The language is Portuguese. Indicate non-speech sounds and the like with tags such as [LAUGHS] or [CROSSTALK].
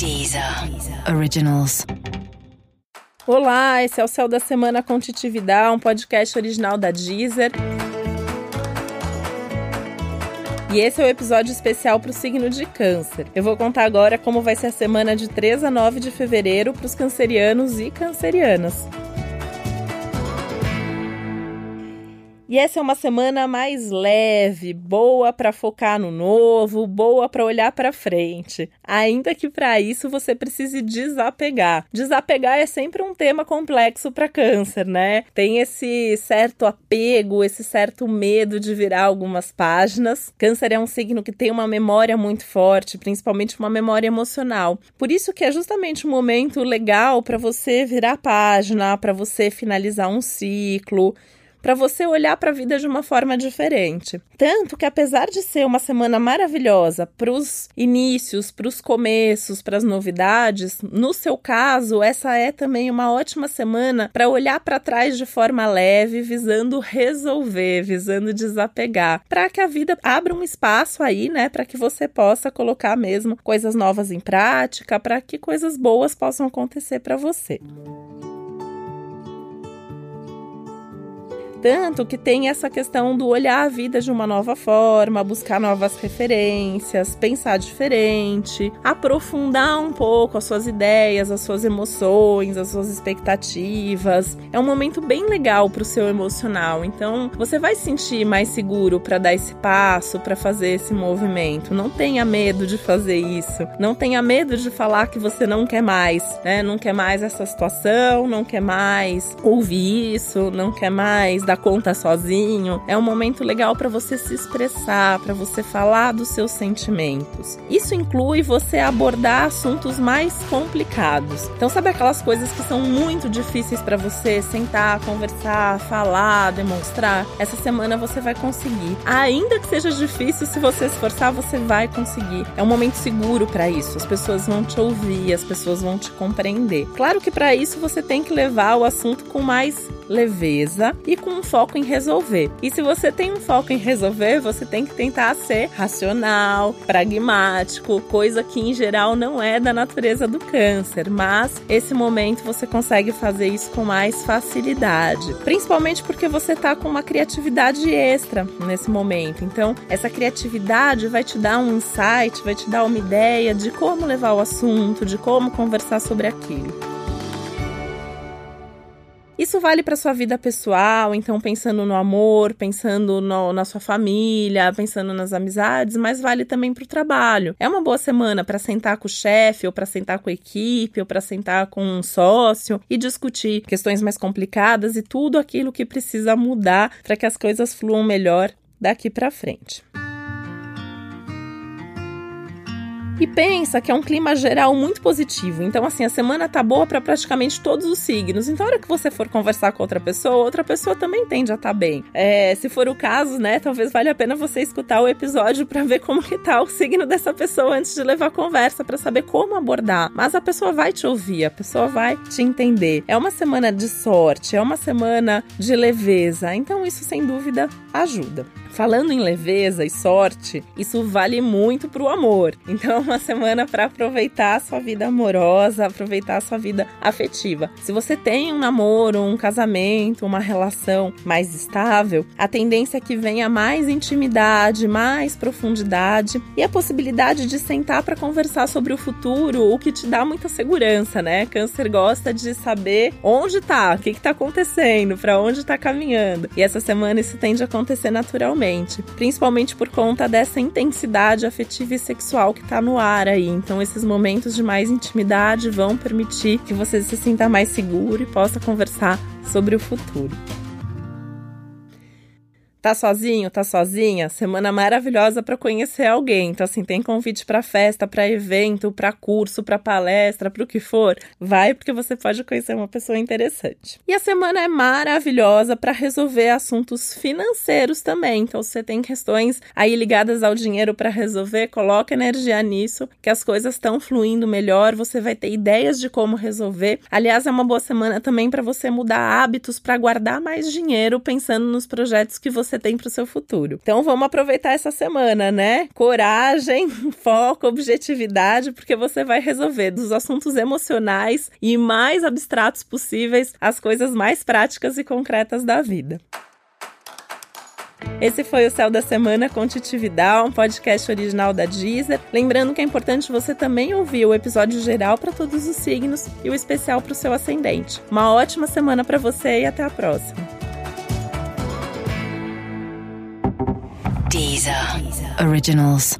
Deezer Originals. Olá, esse é o Céu da Semana com Titividade, um podcast original da Deezer. E esse é o episódio especial para o signo de Câncer. Eu vou contar agora como vai ser a semana de 3 a 9 de fevereiro para os cancerianos e cancerianas. E essa é uma semana mais leve, boa para focar no novo, boa para olhar para frente. Ainda que para isso você precise desapegar. Desapegar é sempre um tema complexo para câncer, né? Tem esse certo apego, esse certo medo de virar algumas páginas. Câncer é um signo que tem uma memória muito forte, principalmente uma memória emocional. Por isso que é justamente um momento legal para você virar página, para você finalizar um ciclo para você olhar para a vida de uma forma diferente. Tanto que, apesar de ser uma semana maravilhosa para os inícios, para os começos, para as novidades, no seu caso, essa é também uma ótima semana para olhar para trás de forma leve, visando resolver, visando desapegar, para que a vida abra um espaço aí, né, para que você possa colocar mesmo coisas novas em prática, para que coisas boas possam acontecer para você. Tanto que tem essa questão do olhar a vida de uma nova forma, buscar novas referências, pensar diferente, aprofundar um pouco as suas ideias, as suas emoções, as suas expectativas. É um momento bem legal para o seu emocional. Então, você vai se sentir mais seguro para dar esse passo, para fazer esse movimento. Não tenha medo de fazer isso. Não tenha medo de falar que você não quer mais, né? Não quer mais essa situação, não quer mais ouvir isso, não quer mais dar conta sozinho. É um momento legal para você se expressar, para você falar dos seus sentimentos. Isso inclui você abordar assuntos mais complicados. Então, sabe aquelas coisas que são muito difíceis para você sentar, conversar, falar, demonstrar? Essa semana você vai conseguir. Ainda que seja difícil, se você esforçar, você vai conseguir. É um momento seguro para isso. As pessoas vão te ouvir, as pessoas vão te compreender. Claro que para isso você tem que levar o assunto com mais leveza e com um foco em resolver. E se você tem um foco em resolver, você tem que tentar ser racional, pragmático, coisa que em geral não é da natureza do câncer, mas esse momento você consegue fazer isso com mais facilidade, principalmente porque você tá com uma criatividade extra nesse momento. Então, essa criatividade vai te dar um insight, vai te dar uma ideia de como levar o assunto, de como conversar sobre aquilo. Isso vale para sua vida pessoal, então pensando no amor, pensando no, na sua família, pensando nas amizades, mas vale também para o trabalho. É uma boa semana para sentar com o chefe, ou para sentar com a equipe, ou para sentar com um sócio e discutir questões mais complicadas e tudo aquilo que precisa mudar para que as coisas fluam melhor daqui para frente. E pensa que é um clima geral muito positivo. Então, assim, a semana tá boa para praticamente todos os signos. Então, a hora que você for conversar com outra pessoa, outra pessoa também tende a estar tá bem. É, se for o caso, né, talvez valha a pena você escutar o episódio para ver como que tá o signo dessa pessoa antes de levar a conversa, para saber como abordar. Mas a pessoa vai te ouvir, a pessoa vai te entender. É uma semana de sorte, é uma semana de leveza. Então, isso sem dúvida ajuda. Falando em leveza e sorte, isso vale muito pro amor. Então é uma semana para aproveitar a sua vida amorosa, aproveitar a sua vida afetiva. Se você tem um namoro, um casamento, uma relação mais estável, a tendência é que venha mais intimidade, mais profundidade e a possibilidade de sentar para conversar sobre o futuro, o que te dá muita segurança, né? Câncer gosta de saber onde tá, o que, que tá acontecendo, para onde tá caminhando. E essa semana isso tende a acontecer naturalmente principalmente por conta dessa intensidade afetiva e sexual que tá no ar aí. Então, esses momentos de mais intimidade vão permitir que você se sinta mais seguro e possa conversar sobre o futuro. Tá sozinho, tá sozinha? Semana maravilhosa para conhecer alguém. Então assim, tem convite para festa, para evento, para curso, para palestra, para o que for. Vai porque você pode conhecer uma pessoa interessante. E a semana é maravilhosa para resolver assuntos financeiros também. Então você tem questões aí ligadas ao dinheiro para resolver, coloca energia nisso, que as coisas estão fluindo melhor, você vai ter ideias de como resolver. Aliás, é uma boa semana também para você mudar hábitos para guardar mais dinheiro pensando nos projetos que você você tem para o seu futuro. Então vamos aproveitar essa semana, né? Coragem, [LAUGHS] foco, objetividade, porque você vai resolver dos assuntos emocionais e mais abstratos possíveis as coisas mais práticas e concretas da vida. Esse foi o Céu da Semana com Titi Vidal, um podcast original da Deezer. Lembrando que é importante você também ouvir o episódio geral para todos os signos e o especial para o seu ascendente. Uma ótima semana para você e até a próxima. Originals.